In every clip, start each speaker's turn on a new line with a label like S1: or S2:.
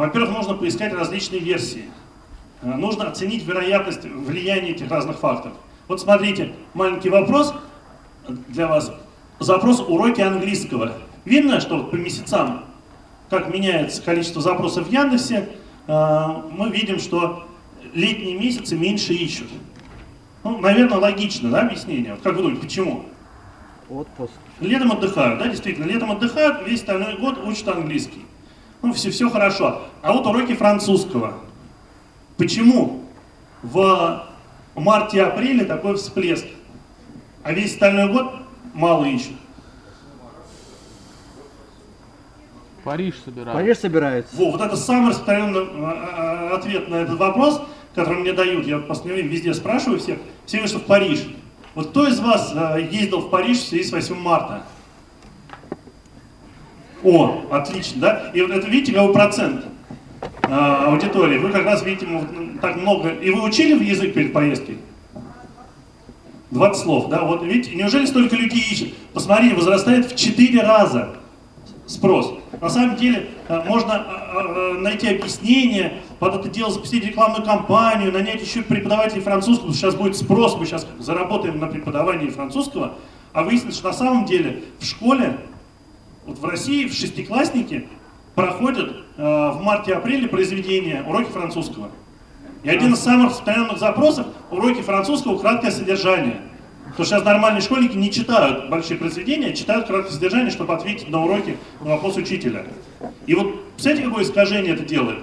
S1: Во-первых, нужно поискать различные версии. Э, нужно оценить вероятность влияния этих разных факторов. Вот смотрите, маленький вопрос для вас. Запрос уроки английского. Видно, что по месяцам, как меняется количество запросов в Яндексе, э, мы видим, что летние месяцы меньше ищут. Ну, наверное, логично, да, объяснение? Как вы думаете, почему?
S2: Отпуск.
S1: Летом отдыхают, да, действительно, летом отдыхают, весь остальной год учат английский. Ну, все, все хорошо. А вот уроки французского. Почему в марте-апреле такой всплеск, а весь остальной год мало ищут?
S3: Париж собирают.
S2: Париж собирается.
S1: Во, вот это самый распространенный э, э, ответ на этот вопрос, который мне дают. Я в последнее время везде спрашиваю всех. Все говорят, что в Париж. Вот кто из вас ездил в Париж в связи с 8 марта? О, отлично, да? И вот это видите, какой процент э, аудитории. Вы как раз видите так много. И вы учили в язык перед поездкой? 20 слов, да? Вот видите, неужели столько людей ищет? Посмотрите, возрастает в 4 раза спрос. На самом деле э, можно э, найти объяснение, под это дело запустить рекламную кампанию, нанять еще преподавателей французского, сейчас будет спрос, мы сейчас заработаем на преподавании французского, а выяснится, что на самом деле в школе, вот в России, в шестиклассники проходят в марте-апреле произведения уроки французского. И один из самых распространенных запросов – уроки французского краткое содержание – Потому что сейчас нормальные школьники не читают большие произведения, читают краткое содержание, чтобы ответить на уроки на вопрос учителя. И вот, представляете, какое искажение это делает?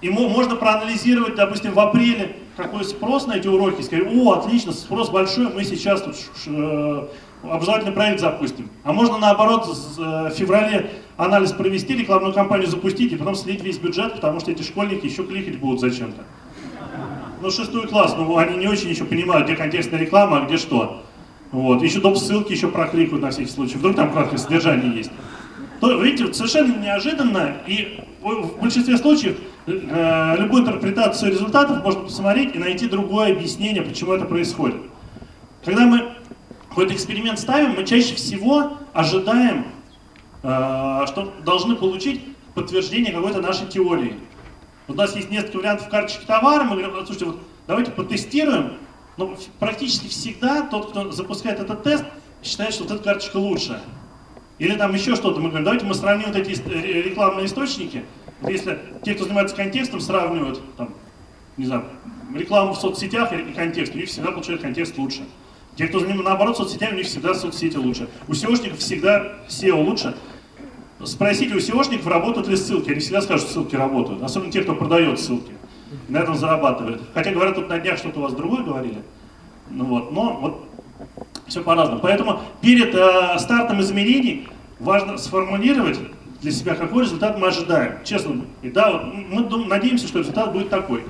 S1: Ему можно проанализировать, допустим, в апреле, какой спрос на эти уроки, сказать, о, отлично, спрос большой, мы сейчас тут э, образовательный проект запустим. А можно наоборот э, в феврале анализ провести, рекламную кампанию запустить и потом слить весь бюджет, потому что эти школьники еще кликать будут зачем-то ну, шестой класс, ну, они не очень еще понимают, где контекстная реклама, а где что. Вот. Еще доп. ссылки еще прокликают на всякий случай. Вдруг там краткое содержание есть. То, видите, совершенно неожиданно, и в большинстве случаев э, любую интерпретацию результатов можно посмотреть и найти другое объяснение, почему это происходит. Когда мы какой-то эксперимент ставим, мы чаще всего ожидаем, э, что должны получить подтверждение какой-то нашей теории. У нас есть несколько вариантов карточки товара, мы говорим, слушайте, вот давайте потестируем, но практически всегда тот, кто запускает этот тест, считает, что вот эта карточка лучше. Или там еще что-то, мы говорим, давайте мы сравним вот эти рекламные источники, если те, кто занимается контекстом, сравнивают, там, не знаю, рекламу в соцсетях и контекст, у них всегда получают контекст лучше. Те, кто наоборот соцсетями, у них всегда соцсети лучше. У SEOшников всегда SEO лучше. Спросите у SEOшников, работают ли ссылки. Они всегда скажут, что ссылки работают. Особенно те, кто продает ссылки. На этом зарабатывает. Хотя говорят, тут на днях что-то у вас другое говорили. Ну вот, но вот все по-разному. Поэтому перед э, стартом измерений важно сформулировать для себя, какой результат мы ожидаем. Честно. И да, вот, мы дум, надеемся, что результат будет такой.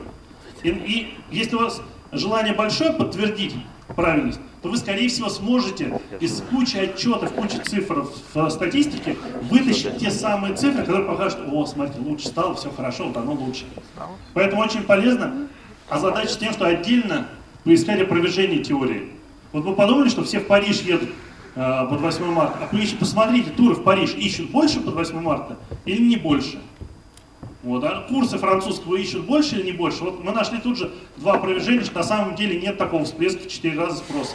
S1: И, и если у вас желание большое подтвердить правильность, то вы, скорее всего, сможете из кучи отчетов, кучи цифр в статистике вытащить те самые цифры, которые покажут, о, смотрите, лучше стало, все хорошо, вот оно лучше. Поэтому очень полезно озадачить тем, что отдельно поискать опровержение теории. Вот вы подумали, что все в Париж едут э, под 8 марта, а посмотрите, туры в Париж ищут больше под 8 марта или не больше? Вот, а курсы французского ищут больше или не больше? Вот мы нашли тут же два опровержения, что на самом деле нет такого всплеска в 4 раза спроса.